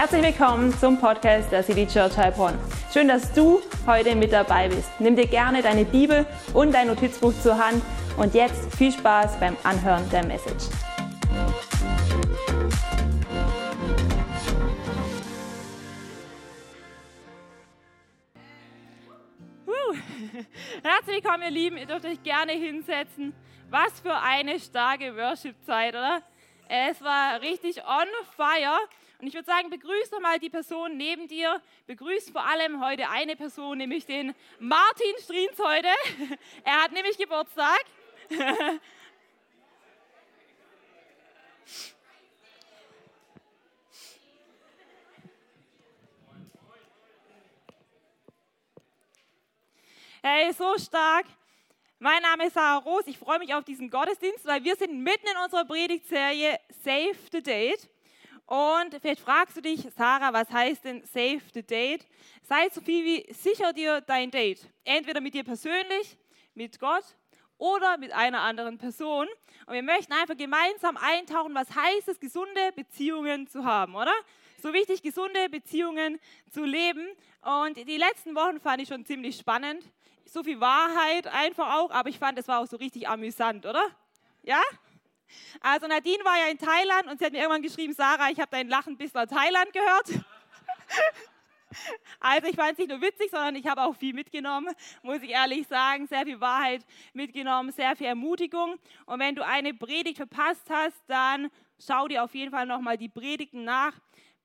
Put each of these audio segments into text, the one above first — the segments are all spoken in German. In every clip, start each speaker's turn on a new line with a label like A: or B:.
A: Herzlich willkommen zum Podcast der City Church Heilbronn. Schön, dass du heute mit dabei bist. Nimm dir gerne deine Bibel und dein Notizbuch zur Hand und jetzt viel Spaß beim Anhören der Message. Herzlich willkommen, ihr Lieben. Ihr dürft euch gerne hinsetzen. Was für eine starke Worship-Zeit, oder? Es war richtig on fire. Und ich würde sagen, begrüß doch mal die Person neben dir. Begrüß vor allem heute eine Person, nämlich den Martin Striens heute. Er hat nämlich Geburtstag. Hey, so stark. Mein Name ist Sarah Roos. Ich freue mich auf diesen Gottesdienst, weil wir sind mitten in unserer Predigtserie Save the Date. Und vielleicht fragst du dich, Sarah, was heißt denn Save the Date? Sei so viel wie sicher dir dein Date. Entweder mit dir persönlich, mit Gott oder mit einer anderen Person. Und wir möchten einfach gemeinsam eintauchen, was heißt es, gesunde Beziehungen zu haben, oder? So wichtig, gesunde Beziehungen zu leben. Und die letzten Wochen fand ich schon ziemlich spannend. So viel Wahrheit einfach auch, aber ich fand, es war auch so richtig amüsant, oder? Ja? Also Nadine war ja in Thailand und sie hat mir irgendwann geschrieben, Sarah, ich habe dein Lachen bis nach Thailand gehört. Also ich fand es nicht nur witzig, sondern ich habe auch viel mitgenommen, muss ich ehrlich sagen. Sehr viel Wahrheit mitgenommen, sehr viel Ermutigung. Und wenn du eine Predigt verpasst hast, dann schau dir auf jeden Fall nochmal die Predigten nach.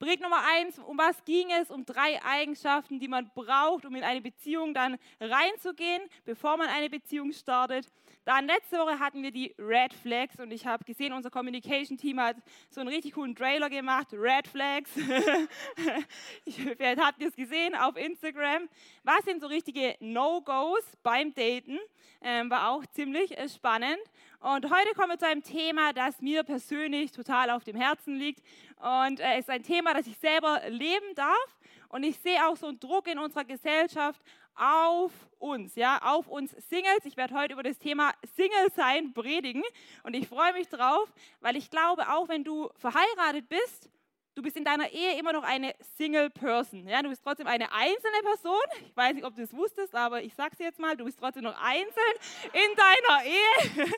A: Predigt Nummer eins, um was ging es? Um drei Eigenschaften, die man braucht, um in eine Beziehung dann reinzugehen, bevor man eine Beziehung startet. Dann letzte Woche hatten wir die Red Flags und ich habe gesehen, unser Communication Team hat so einen richtig coolen Trailer gemacht, Red Flags. Vielleicht habt ihr es gesehen auf Instagram. Was sind so richtige No-Gos beim Daten? Ähm, war auch ziemlich äh, spannend. Und heute kommen wir zu einem Thema, das mir persönlich total auf dem Herzen liegt. Und es äh, ist ein Thema, das ich selber leben darf. Und ich sehe auch so einen Druck in unserer Gesellschaft auf uns, ja, auf uns Singles. Ich werde heute über das Thema Single sein predigen und ich freue mich drauf, weil ich glaube, auch wenn du verheiratet bist, du bist in deiner Ehe immer noch eine Single Person. Ja, du bist trotzdem eine einzelne Person. Ich weiß nicht, ob du es wusstest, aber ich sage es jetzt mal, du bist trotzdem noch einzeln in deiner Ehe.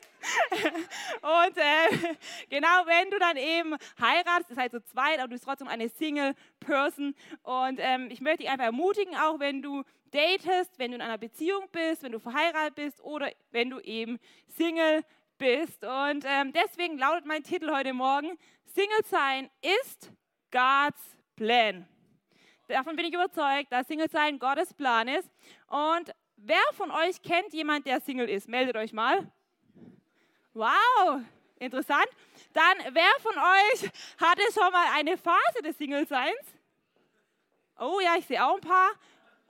A: Und äh, genau, wenn du dann eben heiratest, ist halt so zweit, aber du bist trotzdem eine Single Person. Und ähm, ich möchte dich einfach ermutigen, auch wenn du datest, wenn du in einer Beziehung bist, wenn du verheiratet bist oder wenn du eben Single bist. Und ähm, deswegen lautet mein Titel heute Morgen, Single sein ist God's Plan. Davon bin ich überzeugt, dass Single sein Gottes Plan ist. Und wer von euch kennt jemand, der Single ist? Meldet euch mal. Wow, interessant. Dann, wer von euch hatte schon mal eine Phase des Single-Seins? Oh ja, ich sehe auch ein paar.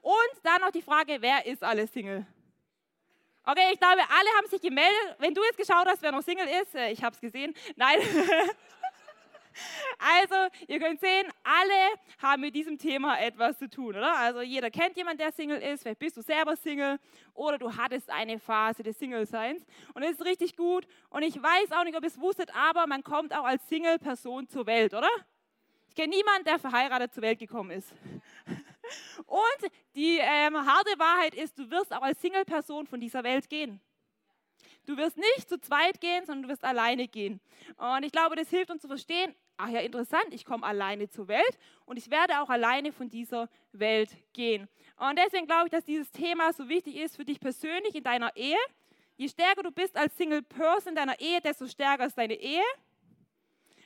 A: Und dann noch die Frage, wer ist alles Single? Okay, ich glaube, alle haben sich gemeldet. Wenn du jetzt geschaut hast, wer noch Single ist, äh, ich habe es gesehen. Nein. Also, ihr könnt sehen, alle haben mit diesem Thema etwas zu tun, oder? Also, jeder kennt jemanden, der Single ist. Vielleicht bist du selber Single oder du hattest eine Phase des Single-Seins. Und das ist richtig gut. Und ich weiß auch nicht, ob ihr es wusstet, aber man kommt auch als Single-Person zur Welt, oder? Ich kenne niemanden, der verheiratet zur Welt gekommen ist. Und die ähm, harte Wahrheit ist, du wirst auch als Single-Person von dieser Welt gehen. Du wirst nicht zu zweit gehen, sondern du wirst alleine gehen. Und ich glaube, das hilft uns zu verstehen, ach ja, interessant, ich komme alleine zur Welt und ich werde auch alleine von dieser Welt gehen. Und deswegen glaube ich, dass dieses Thema so wichtig ist für dich persönlich in deiner Ehe. Je stärker du bist als Single Person in deiner Ehe, desto stärker ist deine Ehe.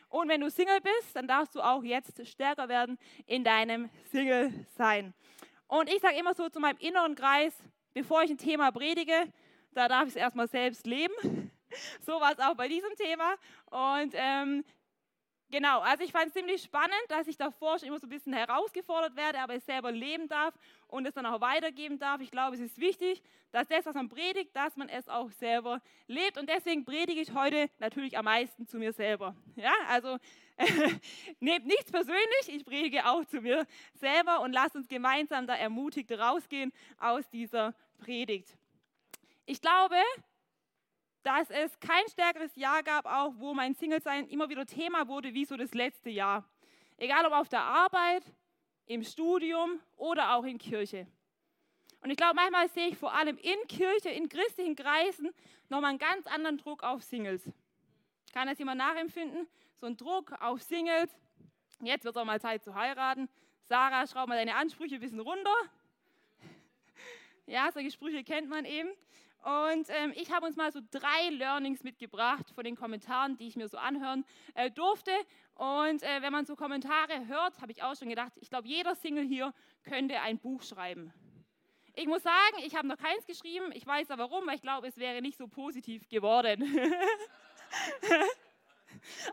A: Und wenn du Single bist, dann darfst du auch jetzt stärker werden in deinem Single-Sein. Und ich sage immer so zu meinem inneren Kreis, bevor ich ein Thema predige, da darf ich es erstmal selbst leben. So war es auch bei diesem Thema. Und ähm, genau, also ich fand es ziemlich spannend, dass ich davor schon immer so ein bisschen herausgefordert werde, aber es selber leben darf und es dann auch weitergeben darf. Ich glaube, es ist wichtig, dass das, was man predigt, dass man es auch selber lebt. Und deswegen predige ich heute natürlich am meisten zu mir selber. Ja, also nehmt nichts persönlich, ich predige auch zu mir selber und lasst uns gemeinsam da ermutigt rausgehen aus dieser Predigt. Ich glaube, dass es kein stärkeres Jahr gab, auch wo mein Single-Sein immer wieder Thema wurde, wie so das letzte Jahr. Egal ob auf der Arbeit, im Studium oder auch in Kirche. Und ich glaube, manchmal sehe ich vor allem in Kirche, in christlichen Kreisen nochmal einen ganz anderen Druck auf Singles. Kann das jemand nachempfinden? So ein Druck auf Singles. Jetzt wird es auch mal Zeit zu heiraten. Sarah, schraub mal deine Ansprüche ein bisschen runter. Ja, solche Sprüche kennt man eben. Und ähm, ich habe uns mal so drei Learnings mitgebracht von den Kommentaren, die ich mir so anhören äh, durfte. Und äh, wenn man so Kommentare hört, habe ich auch schon gedacht, ich glaube, jeder Single hier könnte ein Buch schreiben. Ich muss sagen, ich habe noch keins geschrieben. Ich weiß aber warum, weil ich glaube, es wäre nicht so positiv geworden.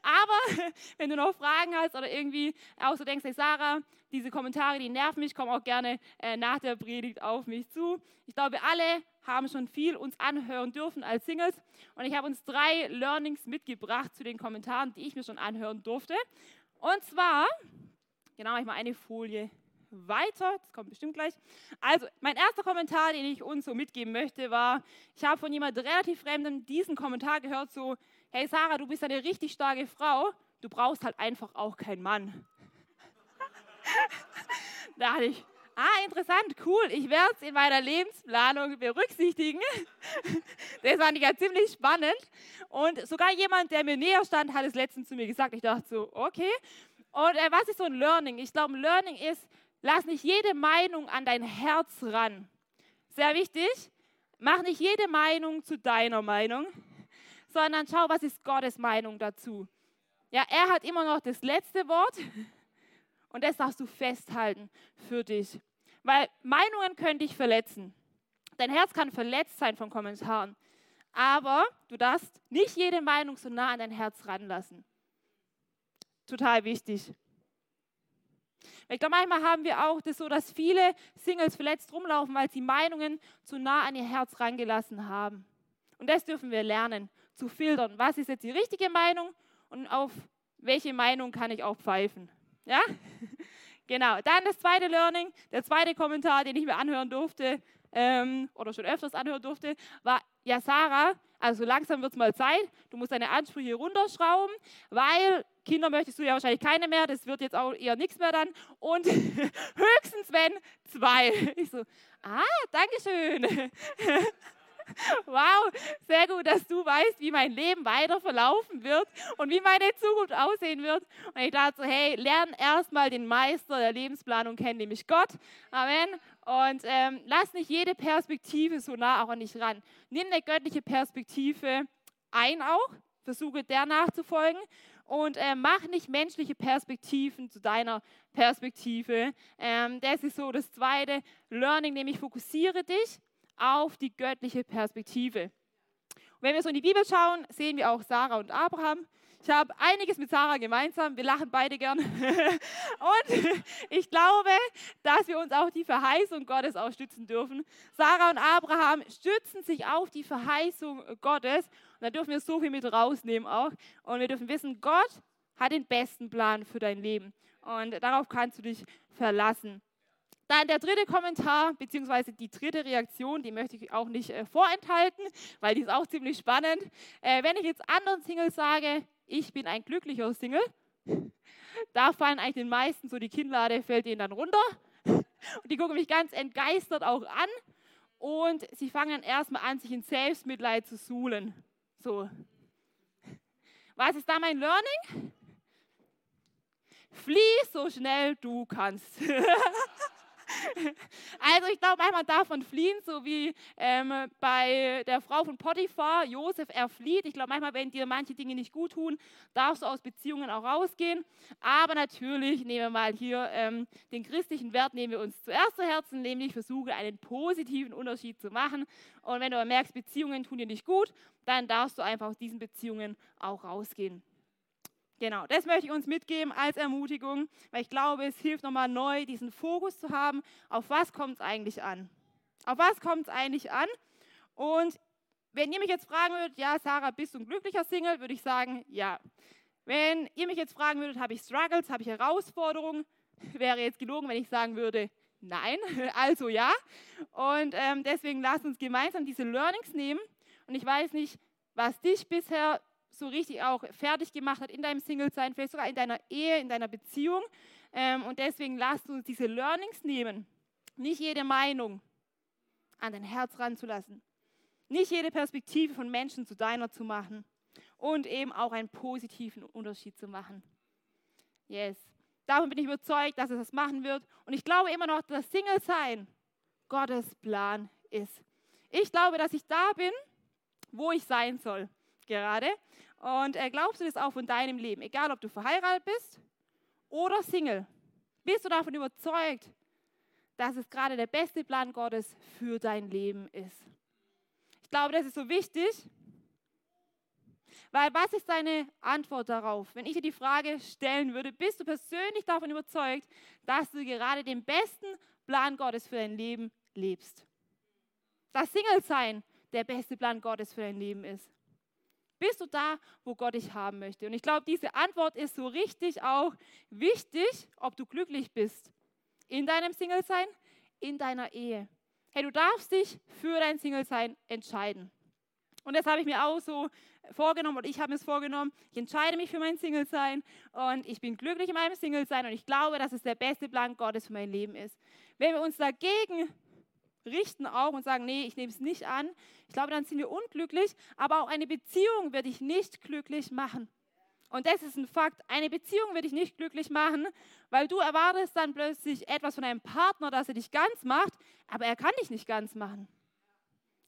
A: Aber wenn du noch Fragen hast oder irgendwie auch so denkst, hey Sarah, diese Kommentare, die nerven mich, komm auch gerne äh, nach der Predigt auf mich zu. Ich glaube, alle haben schon viel uns anhören dürfen als Singles. Und ich habe uns drei Learnings mitgebracht zu den Kommentaren, die ich mir schon anhören durfte. Und zwar, genau, ich mal eine Folie weiter. Das kommt bestimmt gleich. Also, mein erster Kommentar, den ich uns so mitgeben möchte, war, ich habe von jemand relativ Fremdem diesen Kommentar gehört, so, hey Sarah, du bist eine richtig starke Frau, du brauchst halt einfach auch keinen Mann. da dachte ich, ah, interessant, cool, ich werde es in meiner Lebensplanung berücksichtigen. das fand ich ja ziemlich spannend. Und sogar jemand, der mir näher stand, hat es letztens zu mir gesagt. Ich dachte so, okay. Und äh, was ist so ein Learning? Ich glaube, ein Learning ist, lass nicht jede Meinung an dein Herz ran. Sehr wichtig, mach nicht jede Meinung zu deiner Meinung sondern schau, was ist Gottes Meinung dazu. Ja, er hat immer noch das letzte Wort und das darfst du festhalten für dich. Weil Meinungen können dich verletzen. Dein Herz kann verletzt sein von Kommentaren. Aber du darfst nicht jede Meinung so nah an dein Herz ranlassen. Total wichtig. Ich glaube, manchmal haben wir auch das so, dass viele Singles verletzt rumlaufen, weil sie Meinungen zu nah an ihr Herz rangelassen haben. Und das dürfen wir lernen zu filtern. Was ist jetzt die richtige Meinung und auf welche Meinung kann ich auch pfeifen? Ja? Genau. Dann das zweite Learning, der zweite Kommentar, den ich mir anhören durfte ähm, oder schon öfters anhören durfte, war, ja Sarah, also langsam wird es mal Zeit, du musst deine Ansprüche runterschrauben, weil Kinder möchtest du ja wahrscheinlich keine mehr, das wird jetzt auch eher nichts mehr dann und höchstens wenn zwei. Ich so, ah, Dankeschön. Wow, sehr gut, dass du weißt, wie mein Leben weiter verlaufen wird und wie meine Zukunft aussehen wird. Und ich dachte so, hey, lern erstmal den Meister der Lebensplanung kennen, nämlich Gott. Amen. Und ähm, lass nicht jede Perspektive so nah auch an dich ran. Nimm eine göttliche Perspektive ein auch, versuche der nachzufolgen und äh, mach nicht menschliche Perspektiven zu deiner Perspektive. Ähm, das ist so das zweite Learning, nämlich fokussiere dich auf die göttliche Perspektive. Und wenn wir so in die Bibel schauen, sehen wir auch Sarah und Abraham. Ich habe einiges mit Sarah gemeinsam. Wir lachen beide gern. und ich glaube, dass wir uns auch die Verheißung Gottes auch stützen dürfen. Sarah und Abraham stützen sich auf die Verheißung Gottes. Und da dürfen wir so viel mit rausnehmen auch. Und wir dürfen wissen, Gott hat den besten Plan für dein Leben. Und darauf kannst du dich verlassen. Dann der dritte Kommentar, beziehungsweise die dritte Reaktion, die möchte ich auch nicht äh, vorenthalten, weil die ist auch ziemlich spannend. Äh, wenn ich jetzt anderen Singles sage, ich bin ein glücklicher Single, da fallen eigentlich den meisten so die Kinnlade, fällt ihnen dann runter. Und die gucken mich ganz entgeistert auch an. Und sie fangen dann erstmal an, sich in Selbstmitleid zu suhlen. So. Was ist da mein Learning? Flieh so schnell du kannst. Also ich glaube, manchmal davon fliehen, so wie ähm, bei der Frau von Potiphar, Josef, er flieht. Ich glaube, manchmal, wenn dir manche Dinge nicht gut tun, darfst du aus Beziehungen auch rausgehen. Aber natürlich nehmen wir mal hier ähm, den christlichen Wert, nehmen wir uns zuerst zu Herzen, nämlich versuche einen positiven Unterschied zu machen. Und wenn du merkst, Beziehungen tun dir nicht gut, dann darfst du einfach aus diesen Beziehungen auch rausgehen. Genau, das möchte ich uns mitgeben als Ermutigung, weil ich glaube, es hilft nochmal neu, diesen Fokus zu haben, auf was kommt es eigentlich an? Auf was kommt es eigentlich an? Und wenn ihr mich jetzt fragen würdet, ja, Sarah, bist du ein glücklicher Single, würde ich sagen, ja. Wenn ihr mich jetzt fragen würdet, habe ich Struggles, habe ich Herausforderungen, wäre jetzt gelogen, wenn ich sagen würde, nein, also ja. Und ähm, deswegen lasst uns gemeinsam diese Learnings nehmen. Und ich weiß nicht, was dich bisher so richtig auch fertig gemacht hat in deinem Single-Sein, vielleicht sogar in deiner Ehe, in deiner Beziehung. Ähm, und deswegen lasst uns diese Learnings nehmen. Nicht jede Meinung an dein Herz ranzulassen. Nicht jede Perspektive von Menschen zu deiner zu machen. Und eben auch einen positiven Unterschied zu machen. Yes. Davon bin ich überzeugt, dass es das machen wird. Und ich glaube immer noch, dass Single-Sein Gottes Plan ist. Ich glaube, dass ich da bin, wo ich sein soll gerade. Und äh, glaubst du das auch von deinem Leben? Egal, ob du verheiratet bist oder Single. Bist du davon überzeugt, dass es gerade der beste Plan Gottes für dein Leben ist? Ich glaube, das ist so wichtig, weil was ist deine Antwort darauf? Wenn ich dir die Frage stellen würde, bist du persönlich davon überzeugt, dass du gerade den besten Plan Gottes für dein Leben lebst? Dass Single sein der beste Plan Gottes für dein Leben ist? Bist du da, wo Gott dich haben möchte? Und ich glaube, diese Antwort ist so richtig auch wichtig, ob du glücklich bist. In deinem Single-Sein, in deiner Ehe. Hey, du darfst dich für dein Single-Sein entscheiden. Und das habe ich mir auch so vorgenommen und ich habe mir es vorgenommen. Ich entscheide mich für mein Single-Sein und ich bin glücklich in meinem Single-Sein und ich glaube, dass es der beste Plan Gottes für mein Leben ist. Wenn wir uns dagegen richten auch und sagen, nee, ich nehme es nicht an. Ich glaube, dann sind wir unglücklich, aber auch eine Beziehung wird dich nicht glücklich machen. Und das ist ein Fakt. Eine Beziehung wird dich nicht glücklich machen, weil du erwartest dann plötzlich etwas von einem Partner, dass er dich ganz macht, aber er kann dich nicht ganz machen.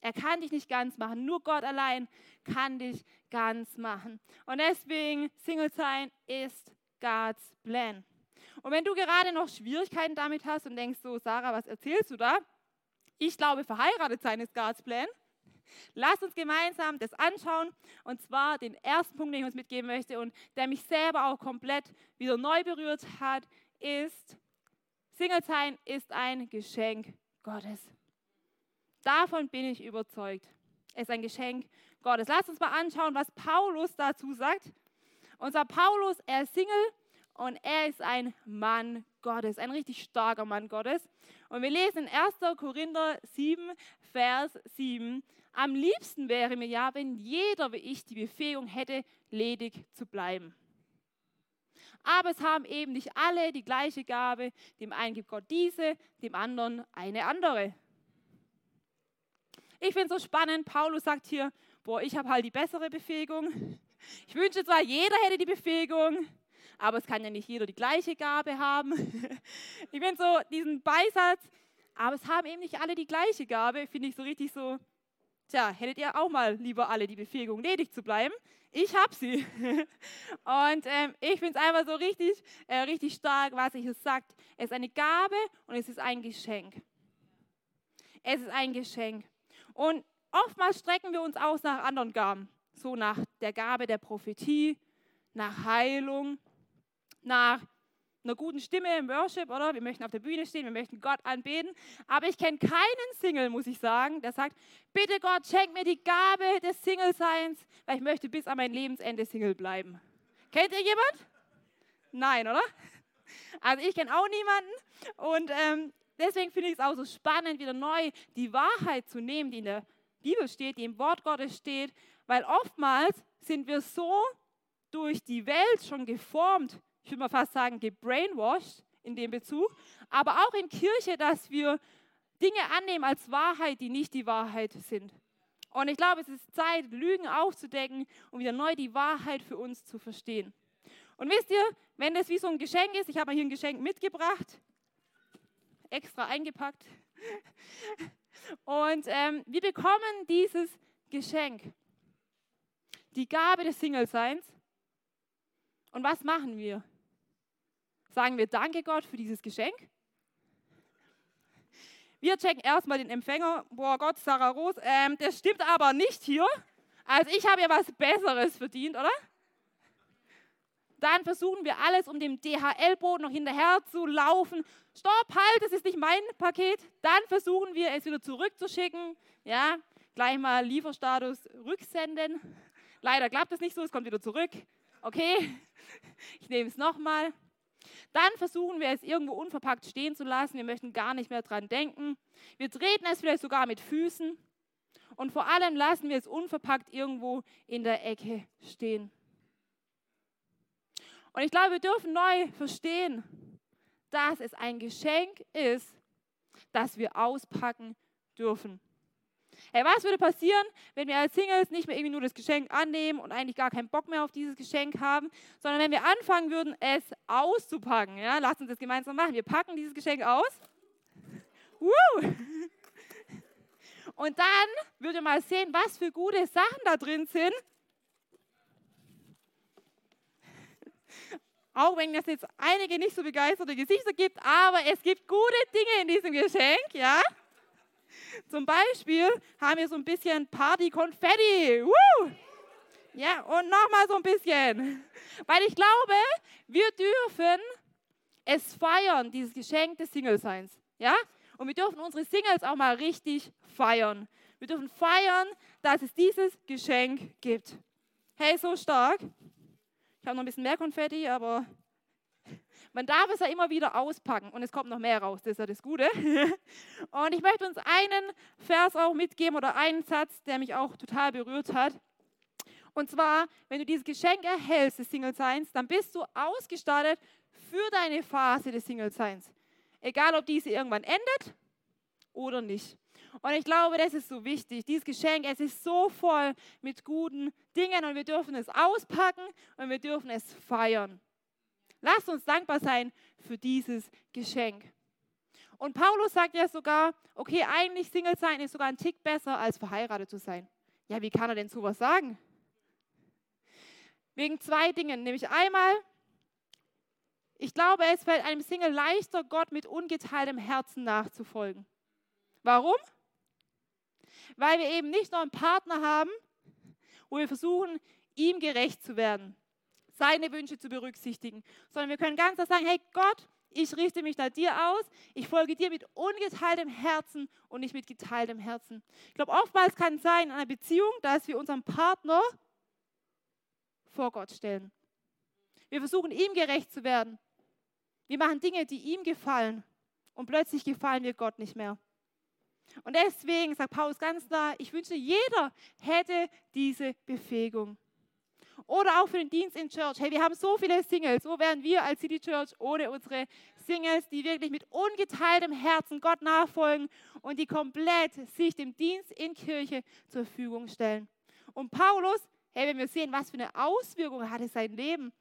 A: Er kann dich nicht ganz machen. Nur Gott allein kann dich ganz machen. Und deswegen, Single sein ist God's Plan. Und wenn du gerade noch Schwierigkeiten damit hast und denkst so, Sarah, was erzählst du da? Ich glaube, verheiratet sein ist Gottes Plan. Lass uns gemeinsam das anschauen. Und zwar den ersten Punkt, den ich uns mitgeben möchte und der mich selber auch komplett wieder neu berührt hat, ist, Single sein ist ein Geschenk Gottes. Davon bin ich überzeugt. Es ist ein Geschenk Gottes. Lass uns mal anschauen, was Paulus dazu sagt. Unser Paulus, er ist Single und er ist ein Mann Gottes, ein richtig starker Mann Gottes. Und wir lesen in 1. Korinther 7, Vers 7. Am liebsten wäre mir ja, wenn jeder wie ich die Befähigung hätte, ledig zu bleiben. Aber es haben eben nicht alle die gleiche Gabe. Dem einen gibt Gott diese, dem anderen eine andere. Ich finde es so spannend. Paulus sagt hier, boah, ich habe halt die bessere Befähigung. Ich wünsche zwar, jeder hätte die Befähigung, aber es kann ja nicht jeder die gleiche Gabe haben. Ich finde so diesen Beisatz, aber es haben eben nicht alle die gleiche Gabe, finde ich so richtig so, tja, hättet ihr auch mal lieber alle die Befähigung, ledig zu bleiben? Ich habe sie. Und ähm, ich finde es einfach so richtig, äh, richtig stark, was ich es sagt. Es ist eine Gabe und es ist ein Geschenk. Es ist ein Geschenk. Und oftmals strecken wir uns aus nach anderen Gaben. So nach der Gabe der Prophetie, nach Heilung, nach einer guten Stimme im Worship, oder? Wir möchten auf der Bühne stehen, wir möchten Gott anbeten. Aber ich kenne keinen Single, muss ich sagen, der sagt, bitte Gott, schenk mir die Gabe des Single-Seins, weil ich möchte bis an mein Lebensende Single bleiben. Kennt ihr jemand? Nein, oder? Also ich kenne auch niemanden. Und ähm, deswegen finde ich es auch so spannend, wieder neu die Wahrheit zu nehmen, die in der Bibel steht, die im Wort Gottes steht. Weil oftmals sind wir so durch die Welt schon geformt, ich würde mal fast sagen, gebrainwashed in dem Bezug, aber auch in Kirche, dass wir Dinge annehmen als Wahrheit, die nicht die Wahrheit sind. Und ich glaube, es ist Zeit, Lügen aufzudecken und wieder neu die Wahrheit für uns zu verstehen. Und wisst ihr, wenn das wie so ein Geschenk ist, ich habe mal hier ein Geschenk mitgebracht, extra eingepackt. Und ähm, wir bekommen dieses Geschenk, die Gabe des Single-Seins. Und was machen wir? Sagen wir Danke Gott für dieses Geschenk. Wir checken erstmal den Empfänger. Boah Gott, Sarah Ros, ähm, das stimmt aber nicht hier. Also ich habe ja was Besseres verdient, oder? Dann versuchen wir alles, um dem DHL-Boot noch hinterher zu laufen. Stopp, halt, das ist nicht mein Paket. Dann versuchen wir es wieder zurückzuschicken. Ja, gleich mal Lieferstatus rücksenden. Leider klappt es nicht so, es kommt wieder zurück. Okay, ich nehme es nochmal. Dann versuchen wir es irgendwo unverpackt stehen zu lassen. Wir möchten gar nicht mehr dran denken. Wir treten es vielleicht sogar mit Füßen. Und vor allem lassen wir es unverpackt irgendwo in der Ecke stehen. Und ich glaube, wir dürfen neu verstehen, dass es ein Geschenk ist, das wir auspacken dürfen. Hey, was würde passieren, wenn wir als Singles nicht mehr irgendwie nur das Geschenk annehmen und eigentlich gar keinen Bock mehr auf dieses Geschenk haben, sondern wenn wir anfangen würden, es auszupacken? Ja, lasst uns das gemeinsam machen. Wir packen dieses Geschenk aus. Woo! Und dann würdet ihr mal sehen, was für gute Sachen da drin sind. Auch wenn es jetzt einige nicht so begeisterte Gesichter gibt, aber es gibt gute Dinge in diesem Geschenk, ja? Zum Beispiel haben wir so ein bisschen Party-Konfetti. Ja, und nochmal so ein bisschen. Weil ich glaube, wir dürfen es feiern, dieses Geschenk des Single-Seins. Ja? Und wir dürfen unsere Singles auch mal richtig feiern. Wir dürfen feiern, dass es dieses Geschenk gibt. Hey, so stark. Ich habe noch ein bisschen mehr Konfetti, aber man darf es ja immer wieder auspacken und es kommt noch mehr raus, das ist ja das Gute. Und ich möchte uns einen Vers auch mitgeben oder einen Satz, der mich auch total berührt hat. Und zwar, wenn du dieses Geschenk erhältst des Single-Seins, dann bist du ausgestattet für deine Phase des Single-Seins. Egal, ob diese irgendwann endet oder nicht. Und ich glaube, das ist so wichtig. Dieses Geschenk, es ist so voll mit guten Dingen und wir dürfen es auspacken und wir dürfen es feiern. Lasst uns dankbar sein für dieses Geschenk. Und Paulus sagt ja sogar, okay, eigentlich Single sein ist sogar ein Tick besser als verheiratet zu sein. Ja, wie kann er denn sowas sagen? Wegen zwei Dingen, nämlich einmal, ich glaube, es fällt einem Single leichter, Gott mit ungeteiltem Herzen nachzufolgen. Warum? Weil wir eben nicht nur einen Partner haben, wo wir versuchen, ihm gerecht zu werden seine Wünsche zu berücksichtigen, sondern wir können ganz klar sagen, hey Gott, ich richte mich da dir aus, ich folge dir mit ungeteiltem Herzen und nicht mit geteiltem Herzen. Ich glaube, oftmals kann es sein in einer Beziehung, dass wir unseren Partner vor Gott stellen. Wir versuchen ihm gerecht zu werden. Wir machen Dinge, die ihm gefallen und plötzlich gefallen wir Gott nicht mehr. Und deswegen sagt Paulus ganz klar, ich wünsche, jeder hätte diese Befähigung. Oder auch für den Dienst in Church. Hey, wir haben so viele Singles. Wo wären wir als City Church ohne unsere Singles, die wirklich mit ungeteiltem Herzen Gott nachfolgen und die komplett sich dem Dienst in Kirche zur Verfügung stellen? Und Paulus, hey, wenn wir sehen, was für eine Auswirkung hatte sein Leben.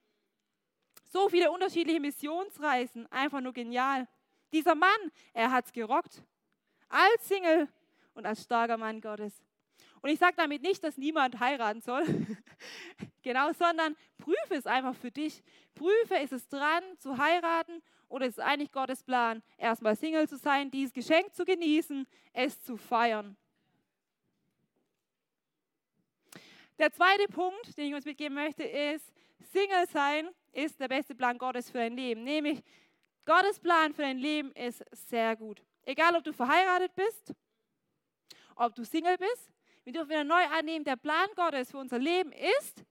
A: So viele unterschiedliche Missionsreisen, einfach nur genial. Dieser Mann, er hat es gerockt. Als Single und als starker Mann Gottes. Und ich sage damit nicht, dass niemand heiraten soll, genau, sondern prüfe es einfach für dich. Prüfe, ist es dran zu heiraten oder ist es eigentlich Gottes Plan, erstmal Single zu sein, dieses Geschenk zu genießen, es zu feiern. Der zweite Punkt, den ich uns mitgeben möchte, ist, Single sein ist der beste Plan Gottes für dein Leben. Nämlich, Gottes Plan für dein Leben ist sehr gut. Egal, ob du verheiratet bist, ob du Single bist, wir dürfen wieder neu annehmen, der Plan Gottes für unser Leben ist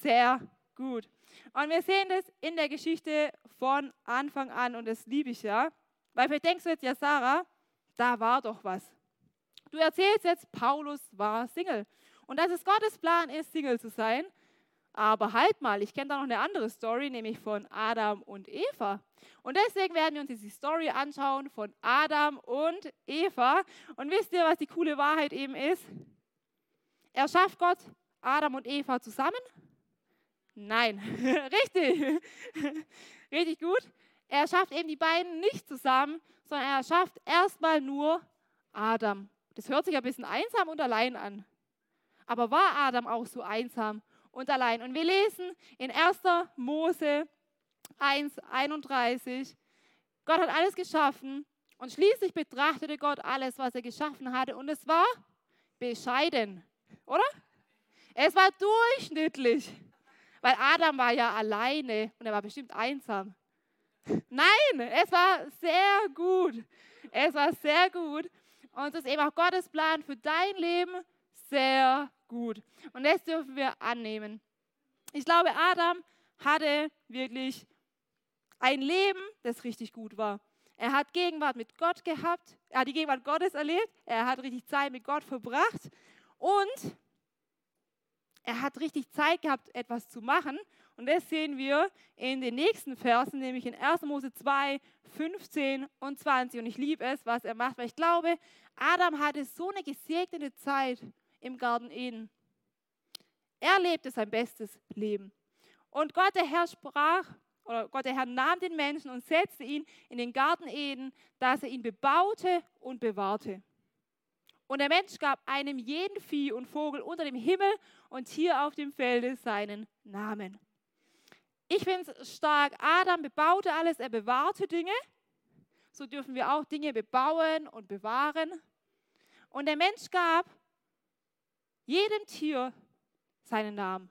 A: sehr gut. Und wir sehen das in der Geschichte von Anfang an und das liebe ich ja. Weil vielleicht denkst du jetzt, ja Sarah, da war doch was. Du erzählst jetzt, Paulus war Single. Und dass es Gottes Plan ist, Single zu sein. Aber halt mal, ich kenne da noch eine andere Story, nämlich von Adam und Eva. Und deswegen werden wir uns diese Story anschauen von Adam und Eva. Und wisst ihr, was die coole Wahrheit eben ist? Erschafft Gott Adam und Eva zusammen? Nein, richtig. richtig gut. Er schafft eben die beiden nicht zusammen, sondern er schafft erstmal nur Adam. Das hört sich ein bisschen einsam und allein an. Aber war Adam auch so einsam und allein? Und wir lesen in 1. Mose 1, 31, Gott hat alles geschaffen und schließlich betrachtete Gott alles, was er geschaffen hatte und es war bescheiden oder? Es war durchschnittlich, weil Adam war ja alleine und er war bestimmt einsam. Nein, es war sehr gut. Es war sehr gut. Und es ist eben auch Gottes Plan für dein Leben sehr gut. Und das dürfen wir annehmen. Ich glaube, Adam hatte wirklich ein Leben, das richtig gut war. Er hat Gegenwart mit Gott gehabt. Er hat die Gegenwart Gottes erlebt. Er hat richtig Zeit mit Gott verbracht. Und er hat richtig Zeit gehabt, etwas zu machen. Und das sehen wir in den nächsten Versen, nämlich in 1. Mose 2, 15 und 20. Und ich liebe es, was er macht, weil ich glaube, Adam hatte so eine gesegnete Zeit im Garten Eden. Er lebte sein bestes Leben. Und Gott, der Herr, sprach, oder Gott, der Herr, nahm den Menschen und setzte ihn in den Garten Eden, dass er ihn bebaute und bewahrte. Und der Mensch gab einem jeden Vieh und Vogel unter dem Himmel und Tier auf dem Felde seinen Namen. Ich finde es stark. Adam bebaute alles, er bewahrte Dinge. So dürfen wir auch Dinge bebauen und bewahren. Und der Mensch gab jedem Tier seinen Namen.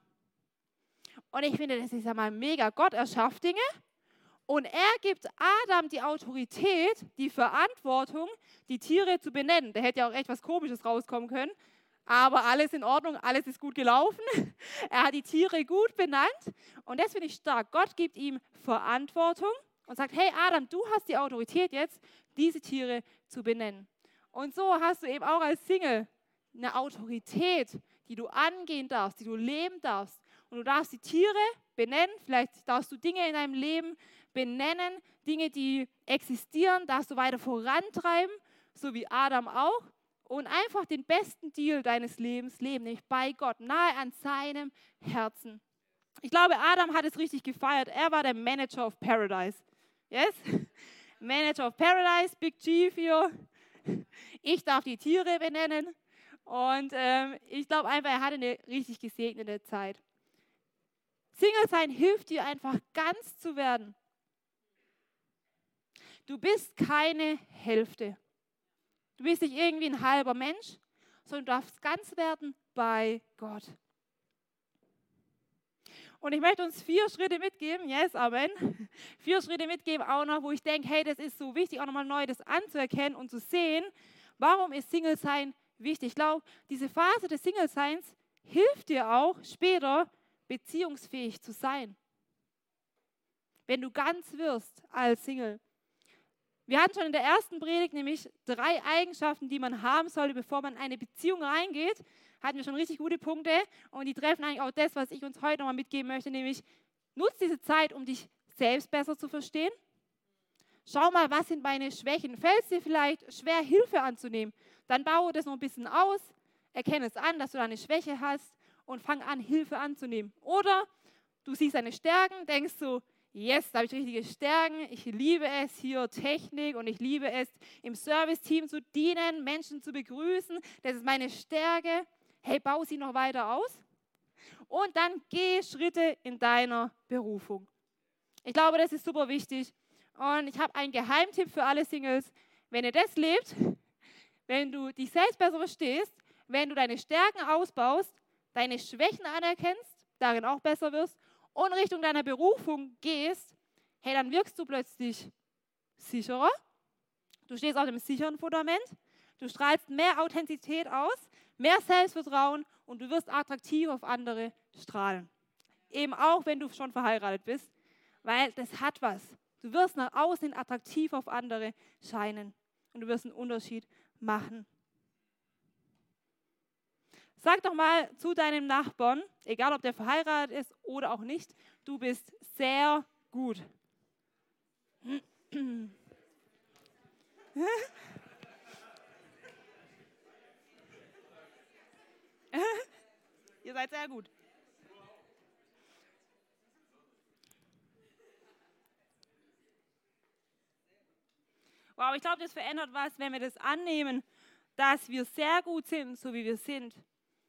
A: Und ich finde, das ist ja mal mega. Gott erschafft Dinge und er gibt Adam die Autorität, die Verantwortung, die Tiere zu benennen. Da hätte ja auch etwas Komisches rauskommen können. Aber alles in Ordnung, alles ist gut gelaufen. Er hat die Tiere gut benannt. Und das finde ich stark. Gott gibt ihm Verantwortung und sagt, hey Adam, du hast die Autorität jetzt, diese Tiere zu benennen. Und so hast du eben auch als Single eine Autorität, die du angehen darfst, die du leben darfst. Und du darfst die Tiere benennen. Vielleicht darfst du Dinge in deinem Leben benennen, Dinge, die existieren, darfst du weiter vorantreiben, so wie Adam auch. Und einfach den besten Deal deines Lebens leben, nämlich bei Gott, nahe an seinem Herzen. Ich glaube, Adam hat es richtig gefeiert. Er war der Manager of Paradise. Yes? Manager of Paradise, Big Chief hier. Ich darf die Tiere benennen. Und ähm, ich glaube einfach, er hatte eine richtig gesegnete Zeit. Single sein hilft dir einfach ganz zu werden. Du bist keine Hälfte. Du bist nicht irgendwie ein halber Mensch, sondern du darfst ganz werden bei Gott. Und ich möchte uns vier Schritte mitgeben, yes, Amen. Vier Schritte mitgeben auch noch, wo ich denke, hey, das ist so wichtig, auch nochmal neu das anzuerkennen und zu sehen, warum ist Single-Sein wichtig. Ich glaube, diese Phase des Single-Seins hilft dir auch später, beziehungsfähig zu sein. Wenn du ganz wirst als Single. Wir hatten schon in der ersten Predigt nämlich drei Eigenschaften, die man haben sollte, bevor man in eine Beziehung reingeht. Hatten wir schon richtig gute Punkte und die treffen eigentlich auch das, was ich uns heute nochmal mitgeben möchte, nämlich nutz diese Zeit, um dich selbst besser zu verstehen. Schau mal, was sind meine Schwächen? Fällt es dir vielleicht schwer, Hilfe anzunehmen? Dann baue das noch ein bisschen aus, erkenne es an, dass du da eine Schwäche hast und fang an, Hilfe anzunehmen. Oder du siehst deine Stärken, denkst so, yes, da habe ich richtige Stärken. Ich liebe es hier Technik und ich liebe es im Serviceteam zu dienen, Menschen zu begrüßen. Das ist meine Stärke. Hey, bau sie noch weiter aus. Und dann geh Schritte in deiner Berufung. Ich glaube, das ist super wichtig. Und ich habe einen Geheimtipp für alle Singles. Wenn ihr das lebt, wenn du dich selbst besser verstehst, wenn du deine Stärken ausbaust, deine Schwächen anerkennst, darin auch besser wirst und Richtung deiner Berufung gehst, hey, dann wirkst du plötzlich sicherer. Du stehst auf einem sicheren Fundament. Du strahlst mehr Authentizität aus, mehr Selbstvertrauen und du wirst attraktiv auf andere strahlen. Eben auch, wenn du schon verheiratet bist, weil das hat was. Du wirst nach außen attraktiv auf andere scheinen und du wirst einen Unterschied machen. Sag doch mal zu deinem Nachbarn, egal ob der verheiratet ist oder auch nicht, du bist sehr gut. Ihr seid sehr gut. Wow, ich glaube, das verändert was, wenn wir das annehmen, dass wir sehr gut sind, so wie wir sind.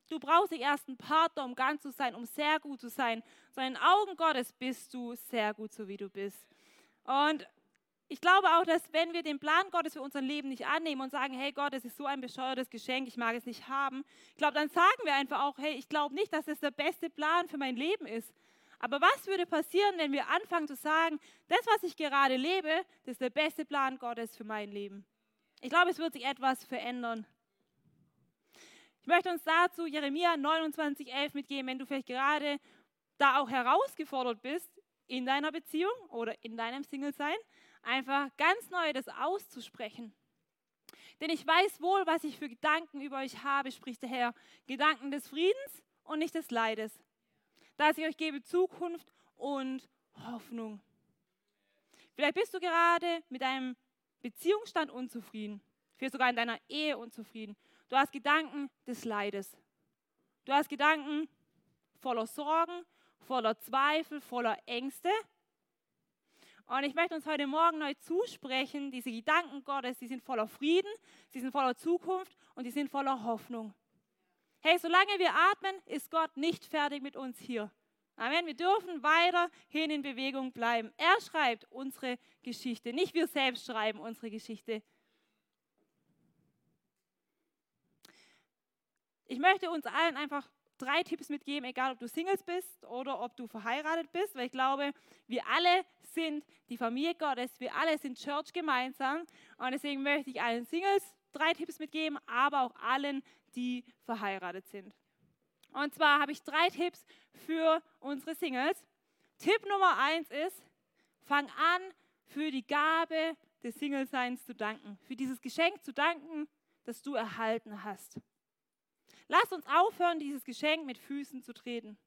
A: Du brauchst nicht erst einen Partner, um ganz zu sein, um sehr gut zu sein, sondern in Augen Gottes bist du sehr gut, so wie du bist. Und ich glaube auch, dass wenn wir den Plan Gottes für unser Leben nicht annehmen und sagen, hey Gott, das ist so ein bescheuertes Geschenk, ich mag es nicht haben, ich glaube, dann sagen wir einfach auch, hey, ich glaube nicht, dass das der beste Plan für mein Leben ist. Aber was würde passieren, wenn wir anfangen zu sagen, das, was ich gerade lebe, das ist der beste Plan Gottes für mein Leben? Ich glaube, es wird sich etwas verändern. Ich möchte uns dazu Jeremia 29,11 mitgeben, wenn du vielleicht gerade da auch herausgefordert bist in deiner Beziehung oder in deinem Single-Sein, einfach ganz neu das auszusprechen. Denn ich weiß wohl, was ich für Gedanken über euch habe, spricht der Herr. Gedanken des Friedens und nicht des Leides. Dass ich euch gebe Zukunft und Hoffnung. Vielleicht bist du gerade mit deinem Beziehungsstand unzufrieden. Vielleicht sogar in deiner Ehe unzufrieden. Du hast Gedanken des Leides. Du hast Gedanken voller Sorgen, voller Zweifel, voller Ängste. Und ich möchte uns heute Morgen neu zusprechen, diese Gedanken Gottes, die sind voller Frieden, sie sind voller Zukunft und die sind voller Hoffnung. Hey, solange wir atmen, ist Gott nicht fertig mit uns hier. Amen. Wir dürfen weiterhin in Bewegung bleiben. Er schreibt unsere Geschichte, nicht wir selbst schreiben unsere Geschichte. Ich möchte uns allen einfach drei Tipps mitgeben, egal ob du Singles bist oder ob du verheiratet bist, weil ich glaube, wir alle sind die Familie Gottes, wir alle sind Church gemeinsam und deswegen möchte ich allen Singles drei Tipps mitgeben, aber auch allen, die verheiratet sind. Und zwar habe ich drei Tipps für unsere Singles. Tipp Nummer eins ist, fang an, für die Gabe des Singleseins zu danken, für dieses Geschenk zu danken, das du erhalten hast. Lass uns aufhören, dieses Geschenk mit Füßen zu treten.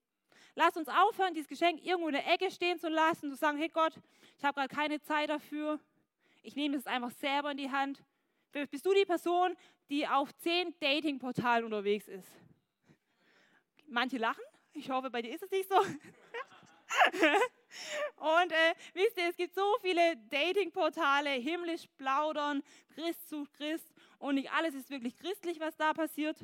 A: Lass uns aufhören, dieses Geschenk irgendwo in der Ecke stehen zu lassen, zu sagen, hey Gott, ich habe gerade keine Zeit dafür. Ich nehme es einfach selber in die Hand. Bist du die Person, die auf zehn Dating-Portalen unterwegs ist? Manche lachen. Ich hoffe, bei dir ist es nicht so. Und äh, wisst ihr, es gibt so viele Dating-Portale, himmlisch plaudern, Christ sucht Christ und nicht alles ist wirklich christlich, was da passiert.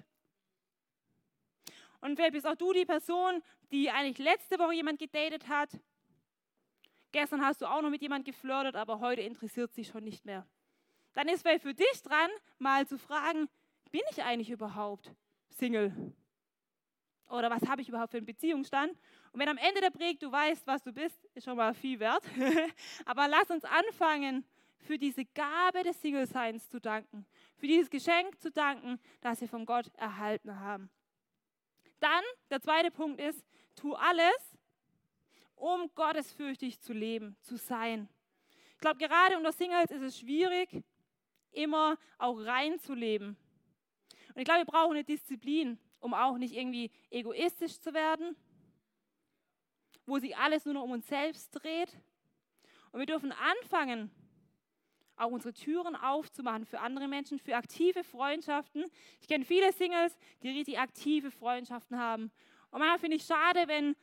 A: Und vielleicht bist auch du die Person, die eigentlich letzte Woche jemand gedatet hat. Gestern hast du auch noch mit jemand geflirtet, aber heute interessiert sie schon nicht mehr. Dann ist vielleicht für dich dran, mal zu fragen, bin ich eigentlich überhaupt Single? Oder was habe ich überhaupt für einen Beziehungsstand? Und wenn am Ende der Predigt du weißt, was du bist, ist schon mal viel wert. aber lass uns anfangen, für diese Gabe des Single-Seins zu danken, für dieses Geschenk zu danken, das wir von Gott erhalten haben. Dann, der zweite Punkt ist, tu alles, um gottesfürchtig zu leben, zu sein. Ich glaube, gerade unter Singles ist es schwierig, immer auch rein zu leben. Und ich glaube, wir brauchen eine Disziplin, um auch nicht irgendwie egoistisch zu werden, wo sich alles nur noch um uns selbst dreht. Und wir dürfen anfangen, auch unsere Türen aufzumachen für andere Menschen, für aktive Freundschaften. Ich kenne viele Singles, die richtig aktive Freundschaften haben. Und manchmal finde ich schade, wenn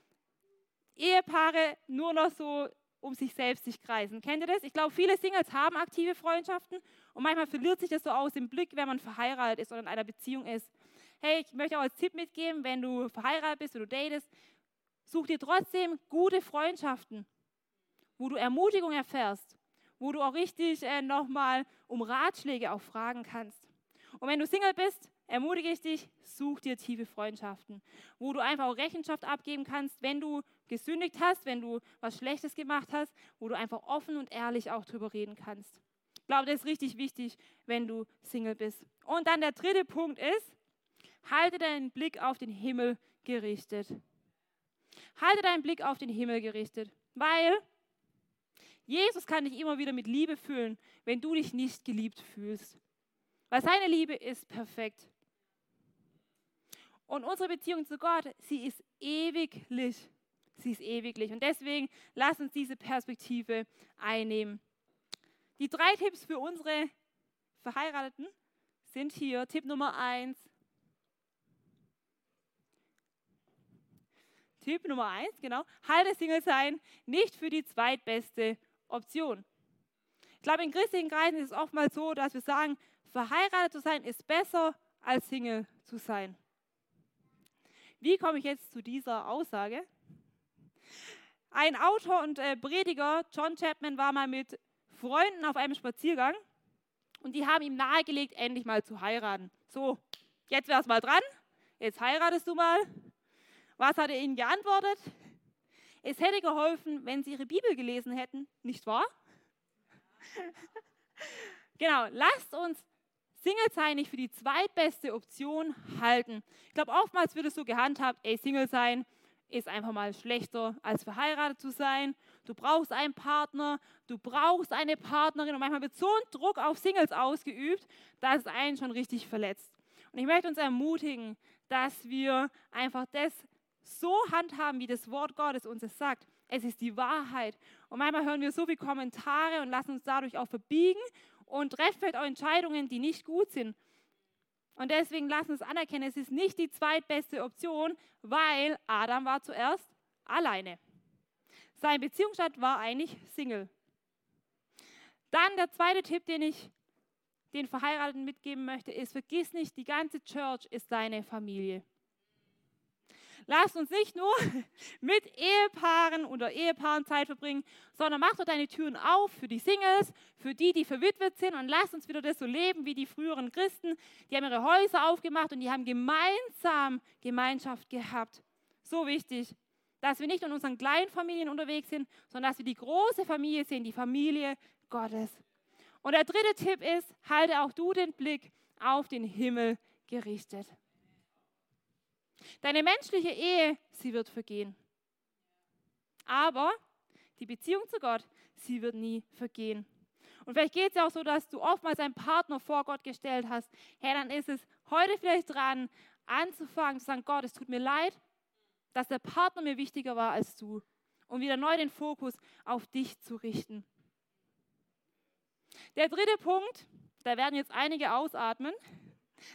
A: Ehepaare nur noch so um sich selbst sich kreisen. Kennt ihr das? Ich glaube, viele Singles haben aktive Freundschaften und manchmal verliert sich das so aus dem Blick, wenn man verheiratet ist oder in einer Beziehung ist. Hey, ich möchte auch als Tipp mitgeben, wenn du verheiratet bist oder du datest, such dir trotzdem gute Freundschaften, wo du Ermutigung erfährst, wo du auch richtig äh, nochmal um Ratschläge auch fragen kannst. Und wenn du Single bist, ermutige ich dich, such dir tiefe Freundschaften, wo du einfach auch Rechenschaft abgeben kannst, wenn du gesündigt hast, wenn du was Schlechtes gemacht hast, wo du einfach offen und ehrlich auch drüber reden kannst. Ich glaube, das ist richtig wichtig, wenn du Single bist. Und dann der dritte Punkt ist, halte deinen Blick auf den Himmel gerichtet. Halte deinen Blick auf den Himmel gerichtet, weil Jesus kann dich immer wieder mit Liebe füllen, wenn du dich nicht geliebt fühlst. Weil seine Liebe ist perfekt. Und unsere Beziehung zu Gott, sie ist ewiglich. Sie ist ewiglich. Und deswegen lass uns diese Perspektive einnehmen. Die drei Tipps für unsere Verheirateten sind hier. Tipp Nummer eins. Tipp Nummer eins, genau. Halte Single sein nicht für die zweitbeste Option. Ich glaube, in christlichen Kreisen ist es oftmals so, dass wir sagen, verheiratet zu sein ist besser als Single zu sein. Wie komme ich jetzt zu dieser Aussage? Ein Autor und äh, Prediger, John Chapman, war mal mit Freunden auf einem Spaziergang und die haben ihm nahegelegt, endlich mal zu heiraten. So, jetzt wäre es mal dran, jetzt heiratest du mal. Was hat er ihnen geantwortet? Es hätte geholfen, wenn sie ihre Bibel gelesen hätten, nicht wahr? genau, lasst uns Single sein nicht für die zweitbeste Option halten. Ich glaube, oftmals wird es so gehandhabt, ey, Single sein ist einfach mal schlechter als verheiratet zu sein. Du brauchst einen Partner, du brauchst eine Partnerin und manchmal wird so ein Druck auf Singles ausgeübt, dass es einen schon richtig verletzt. Und ich möchte uns ermutigen, dass wir einfach das so handhaben, wie das Wort Gottes uns es sagt. Es ist die Wahrheit. Und manchmal hören wir so viele Kommentare und lassen uns dadurch auch verbiegen und treffen vielleicht auch Entscheidungen, die nicht gut sind. Und deswegen lassen wir es anerkennen, es ist nicht die zweitbeste Option, weil Adam war zuerst alleine. Sein Beziehungsstand war eigentlich Single. Dann der zweite Tipp, den ich den Verheirateten mitgeben möchte, ist, vergiss nicht, die ganze Church ist deine Familie. Lasst uns nicht nur mit Ehepaaren oder Ehepaaren Zeit verbringen, sondern mach doch deine Türen auf für die Singles, für die, die verwitwet sind und lasst uns wieder das so leben wie die früheren Christen. Die haben ihre Häuser aufgemacht und die haben gemeinsam Gemeinschaft gehabt. So wichtig, dass wir nicht in unseren kleinen Familien unterwegs sind, sondern dass wir die große Familie sehen, die Familie Gottes. Und der dritte Tipp ist, halte auch du den Blick auf den Himmel gerichtet. Deine menschliche Ehe, sie wird vergehen. Aber die Beziehung zu Gott, sie wird nie vergehen. Und vielleicht geht es ja auch so, dass du oftmals einen Partner vor Gott gestellt hast. Hey, dann ist es heute vielleicht dran, anzufangen, zu sagen, Gott, es tut mir leid, dass der Partner mir wichtiger war als du. Und wieder neu den Fokus auf dich zu richten. Der dritte Punkt, da werden jetzt einige ausatmen,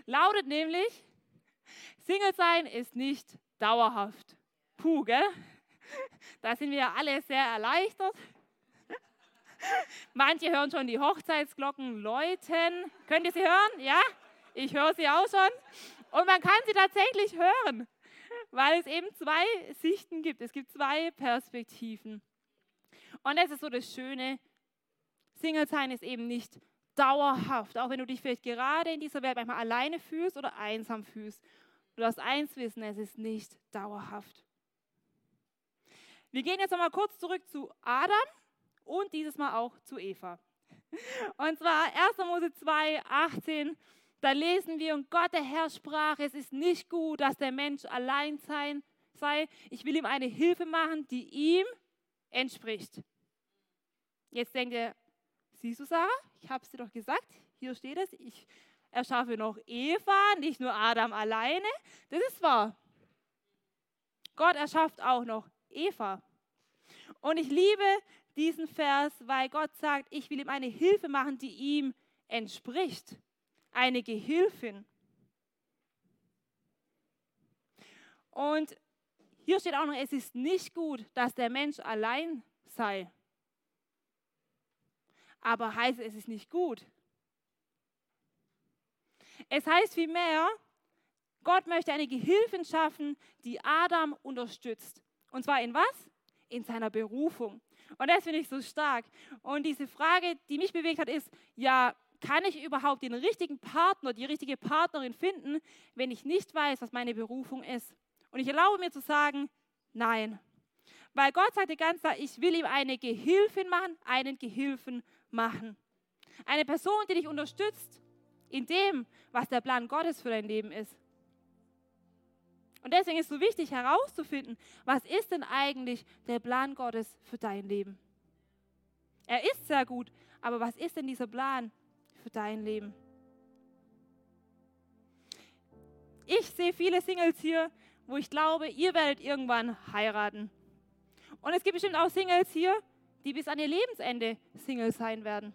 A: lautet nämlich, Single sein ist nicht dauerhaft. Puh, gell? Da sind wir alle sehr erleichtert. Manche hören schon die Hochzeitsglocken läuten. Könnt ihr sie hören? Ja? Ich höre sie auch schon. Und man kann sie tatsächlich hören, weil es eben zwei Sichten gibt. Es gibt zwei Perspektiven. Und das ist so das Schöne. Single sein ist eben nicht dauerhaft, auch wenn du dich vielleicht gerade in dieser Welt manchmal alleine fühlst oder einsam fühlst. Du darfst eins wissen, es ist nicht dauerhaft. Wir gehen jetzt nochmal kurz zurück zu Adam und dieses Mal auch zu Eva. Und zwar 1. Mose 2, 18, da lesen wir, und Gott der Herr sprach, es ist nicht gut, dass der Mensch allein sein, sei. Ich will ihm eine Hilfe machen, die ihm entspricht. Jetzt denkt ihr, siehst du, Sarah, ich habe es dir doch gesagt, hier steht es, ich erschaffe noch Eva, nicht nur Adam alleine. Das ist wahr. Gott erschafft auch noch Eva. Und ich liebe diesen Vers, weil Gott sagt, ich will ihm eine Hilfe machen, die ihm entspricht. Eine Gehilfin. Und hier steht auch noch, es ist nicht gut, dass der Mensch allein sei. Aber heißt es ist nicht gut, es heißt vielmehr, Gott möchte eine Gehilfin schaffen, die Adam unterstützt. Und zwar in was? In seiner Berufung. Und das finde ich so stark. Und diese Frage, die mich bewegt hat, ist, ja, kann ich überhaupt den richtigen Partner, die richtige Partnerin finden, wenn ich nicht weiß, was meine Berufung ist? Und ich erlaube mir zu sagen, nein. Weil Gott sagte ganz klar, ich will ihm eine Gehilfin machen, einen Gehilfen machen. Eine Person, die dich unterstützt in dem, was der Plan Gottes für dein Leben ist. Und deswegen ist es so wichtig herauszufinden, was ist denn eigentlich der Plan Gottes für dein Leben? Er ist sehr gut, aber was ist denn dieser Plan für dein Leben? Ich sehe viele Singles hier, wo ich glaube, ihr werdet irgendwann heiraten. Und es gibt bestimmt auch Singles hier, die bis an ihr Lebensende Singles sein werden.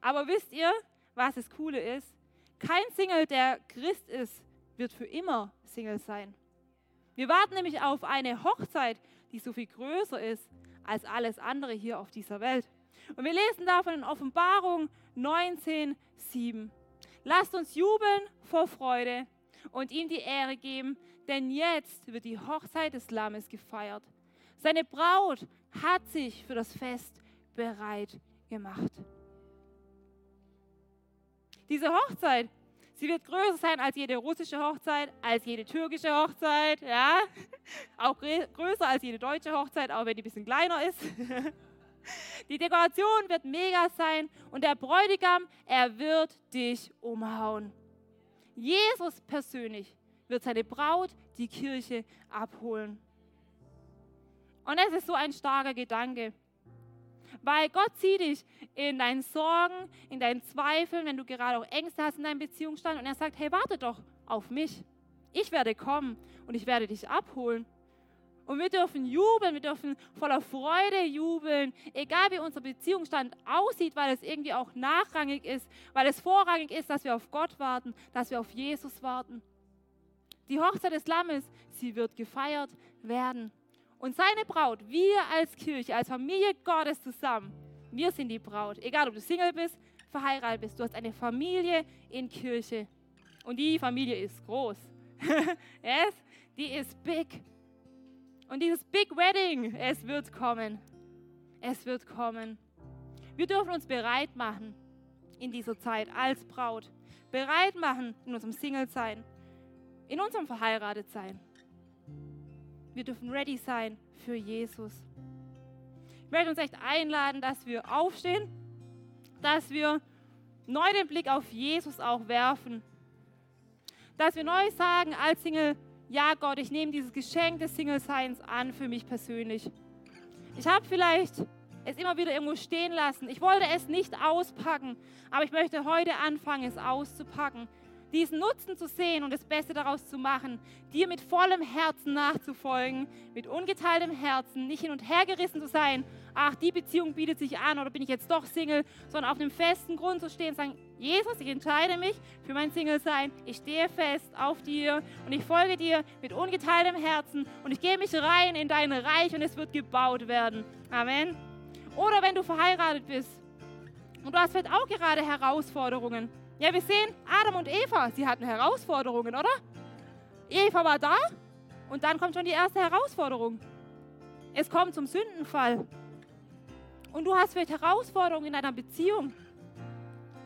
A: Aber wisst ihr, was das Coole ist? Kein Single, der Christ ist, wird für immer Single sein. Wir warten nämlich auf eine Hochzeit, die so viel größer ist als alles andere hier auf dieser Welt. Und wir lesen davon in Offenbarung 19, 7. Lasst uns jubeln vor Freude und ihm die Ehre geben, denn jetzt wird die Hochzeit des Lammes gefeiert. Seine Braut hat sich für das Fest bereit gemacht. Diese Hochzeit, sie wird größer sein als jede russische Hochzeit, als jede türkische Hochzeit, ja, auch größer als jede deutsche Hochzeit, auch wenn die ein bisschen kleiner ist. Die Dekoration wird mega sein und der Bräutigam, er wird dich umhauen. Jesus persönlich wird seine Braut, die Kirche, abholen. Und es ist so ein starker Gedanke. Weil Gott sieht dich in deinen Sorgen, in deinen Zweifeln, wenn du gerade auch Ängste hast in deinem Beziehungsstand und er sagt, hey, warte doch auf mich. Ich werde kommen und ich werde dich abholen. Und wir dürfen jubeln, wir dürfen voller Freude jubeln, egal wie unser Beziehungsstand aussieht, weil es irgendwie auch nachrangig ist, weil es vorrangig ist, dass wir auf Gott warten, dass wir auf Jesus warten. Die Hochzeit des Lammes, sie wird gefeiert werden. Und seine Braut, wir als Kirche, als Familie Gottes zusammen, wir sind die Braut. Egal, ob du Single bist, verheiratet bist, du hast eine Familie in Kirche. Und die Familie ist groß. yes, die ist big. Und dieses Big Wedding, es wird kommen. Es wird kommen. Wir dürfen uns bereit machen in dieser Zeit als Braut. Bereit machen in unserem Single-Sein, in unserem Verheiratet-Sein. Wir dürfen ready sein für Jesus. Ich möchte uns echt einladen, dass wir aufstehen, dass wir neu den Blick auf Jesus auch werfen. Dass wir neu sagen als Single, ja Gott, ich nehme dieses Geschenk des Single-Seins an für mich persönlich. Ich habe vielleicht es immer wieder irgendwo stehen lassen. Ich wollte es nicht auspacken, aber ich möchte heute anfangen, es auszupacken. Diesen Nutzen zu sehen und das Beste daraus zu machen, dir mit vollem Herzen nachzufolgen, mit ungeteiltem Herzen, nicht hin und her gerissen zu sein, ach, die Beziehung bietet sich an oder bin ich jetzt doch Single, sondern auf einem festen Grund zu stehen und sagen, Jesus, ich entscheide mich für mein Single-Sein, ich stehe fest auf dir und ich folge dir mit ungeteiltem Herzen und ich gehe mich rein in dein Reich und es wird gebaut werden. Amen. Oder wenn du verheiratet bist und du hast vielleicht auch gerade Herausforderungen. Ja, wir sehen Adam und Eva, sie hatten Herausforderungen, oder? Eva war da und dann kommt schon die erste Herausforderung. Es kommt zum Sündenfall und du hast vielleicht Herausforderungen in deiner Beziehung.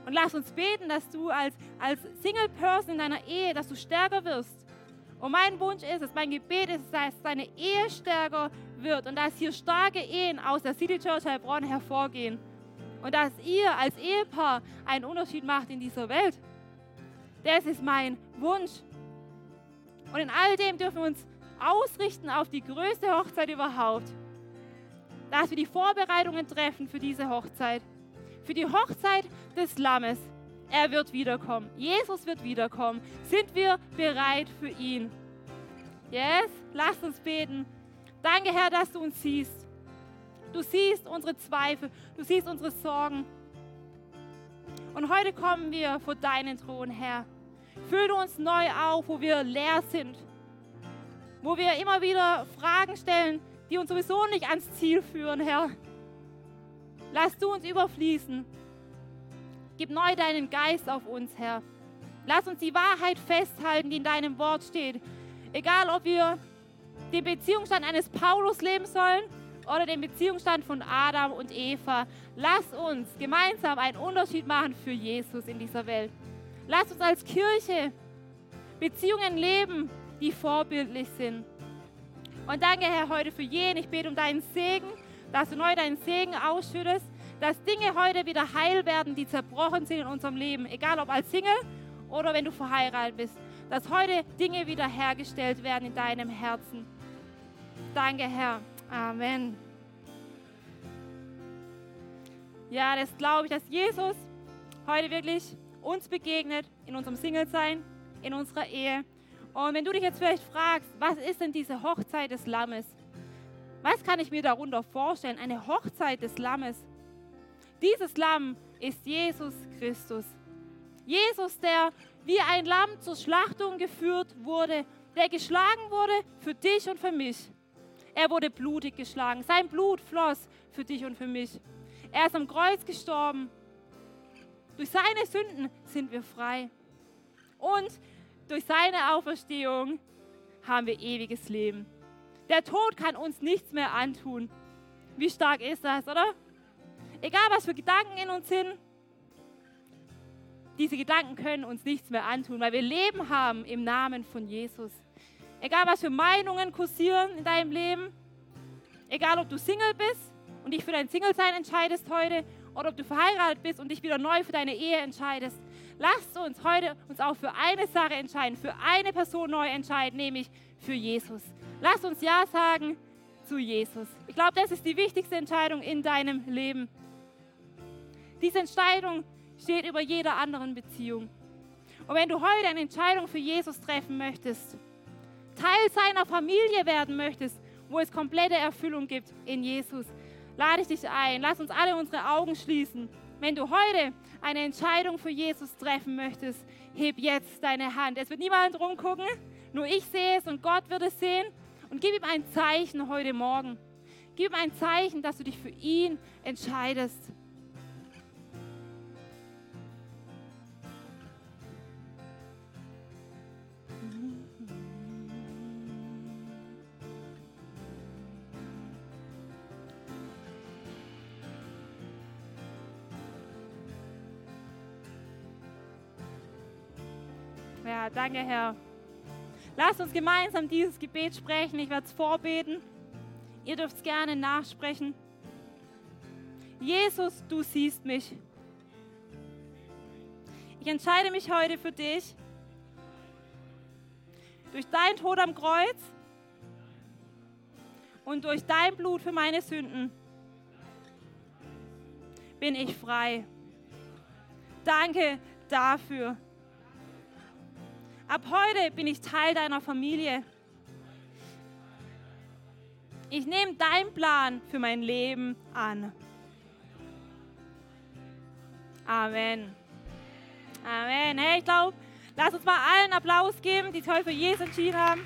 A: Und lass uns beten, dass du als, als Single Person in deiner Ehe, dass du stärker wirst. Und mein Wunsch ist es, mein Gebet ist, dass deine Ehe stärker wird und dass hier starke Ehen aus der City Church Heilbronn hervorgehen. Und dass ihr als Ehepaar einen Unterschied macht in dieser Welt. Das ist mein Wunsch. Und in all dem dürfen wir uns ausrichten auf die größte Hochzeit überhaupt dass wir die Vorbereitungen treffen für diese Hochzeit. Für die Hochzeit des Lammes. Er wird wiederkommen. Jesus wird wiederkommen. Sind wir bereit für ihn? Yes? Lasst uns beten. Danke, Herr, dass du uns siehst. Du siehst unsere Zweifel. Du siehst unsere Sorgen. Und heute kommen wir vor deinen Thron, Herr. Fülle uns neu auf, wo wir leer sind. Wo wir immer wieder Fragen stellen, die uns sowieso nicht ans Ziel führen, Herr. Lass du uns überfließen. Gib neu deinen Geist auf uns, Herr. Lass uns die Wahrheit festhalten, die in deinem Wort steht. Egal, ob wir den Beziehungsstand eines Paulus leben sollen oder den Beziehungsstand von Adam und Eva. Lass uns gemeinsam einen Unterschied machen für Jesus in dieser Welt. Lass uns als Kirche Beziehungen leben, die vorbildlich sind. Und danke, Herr, heute für jeden. Ich bete um deinen Segen, dass du neu deinen Segen ausschüttest, dass Dinge heute wieder heil werden, die zerbrochen sind in unserem Leben. Egal ob als Single oder wenn du verheiratet bist. Dass heute Dinge wieder hergestellt werden in deinem Herzen. Danke, Herr. Amen. Ja, das glaube ich, dass Jesus heute wirklich uns begegnet in unserem Single-Sein, in unserer Ehe und wenn du dich jetzt vielleicht fragst, was ist denn diese Hochzeit des Lammes? Was kann ich mir darunter vorstellen? Eine Hochzeit des Lammes. Dieses Lamm ist Jesus Christus. Jesus, der wie ein Lamm zur Schlachtung geführt wurde, der geschlagen wurde für dich und für mich. Er wurde blutig geschlagen. Sein Blut floss für dich und für mich. Er ist am Kreuz gestorben. Durch seine Sünden sind wir frei. Und durch seine Auferstehung haben wir ewiges Leben. Der Tod kann uns nichts mehr antun. Wie stark ist das, oder? Egal, was für Gedanken in uns sind, diese Gedanken können uns nichts mehr antun, weil wir Leben haben im Namen von Jesus. Egal, was für Meinungen kursieren in deinem Leben, egal, ob du Single bist und dich für dein Single-Sein entscheidest heute oder ob du verheiratet bist und dich wieder neu für deine Ehe entscheidest. Lasst uns heute uns auch für eine Sache entscheiden, für eine Person neu entscheiden, nämlich für Jesus. Lasst uns Ja sagen zu Jesus. Ich glaube, das ist die wichtigste Entscheidung in deinem Leben. Diese Entscheidung steht über jeder anderen Beziehung. Und wenn du heute eine Entscheidung für Jesus treffen möchtest, Teil seiner Familie werden möchtest, wo es komplette Erfüllung gibt in Jesus, lade ich dich ein. Lass uns alle unsere Augen schließen. Wenn du heute eine Entscheidung für Jesus treffen möchtest, heb jetzt deine Hand. Es wird niemand rumgucken, nur ich sehe es und Gott wird es sehen. Und gib ihm ein Zeichen heute Morgen. Gib ihm ein Zeichen, dass du dich für ihn entscheidest. Danke, Herr. Lasst uns gemeinsam dieses Gebet sprechen. Ich werde es vorbeten. Ihr dürft es gerne nachsprechen. Jesus, du siehst mich. Ich entscheide mich heute für dich. Durch dein Tod am Kreuz und durch dein Blut für meine Sünden bin ich frei. Danke dafür. Ab heute bin ich Teil deiner Familie. Ich nehme deinen Plan für mein Leben an. Amen. Amen. Hey, ich glaube, lass uns mal allen Applaus geben, die toll für Jesus entschieden haben.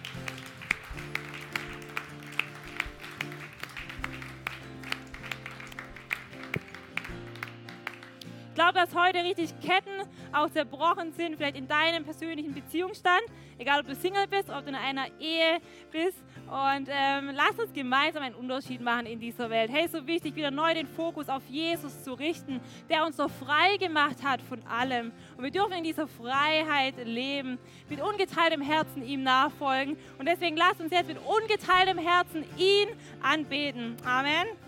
A: glaube, dass heute richtig Ketten auch zerbrochen sind, vielleicht in deinem persönlichen Beziehungsstand, egal ob du Single bist, ob du in einer Ehe bist. Und ähm, lass uns gemeinsam einen Unterschied machen in dieser Welt. Hey, so wichtig, wieder neu den Fokus auf Jesus zu richten, der uns so frei gemacht hat von allem. Und wir dürfen in dieser Freiheit leben, mit ungeteiltem Herzen ihm nachfolgen. Und deswegen lass uns jetzt mit ungeteiltem Herzen ihn anbeten. Amen.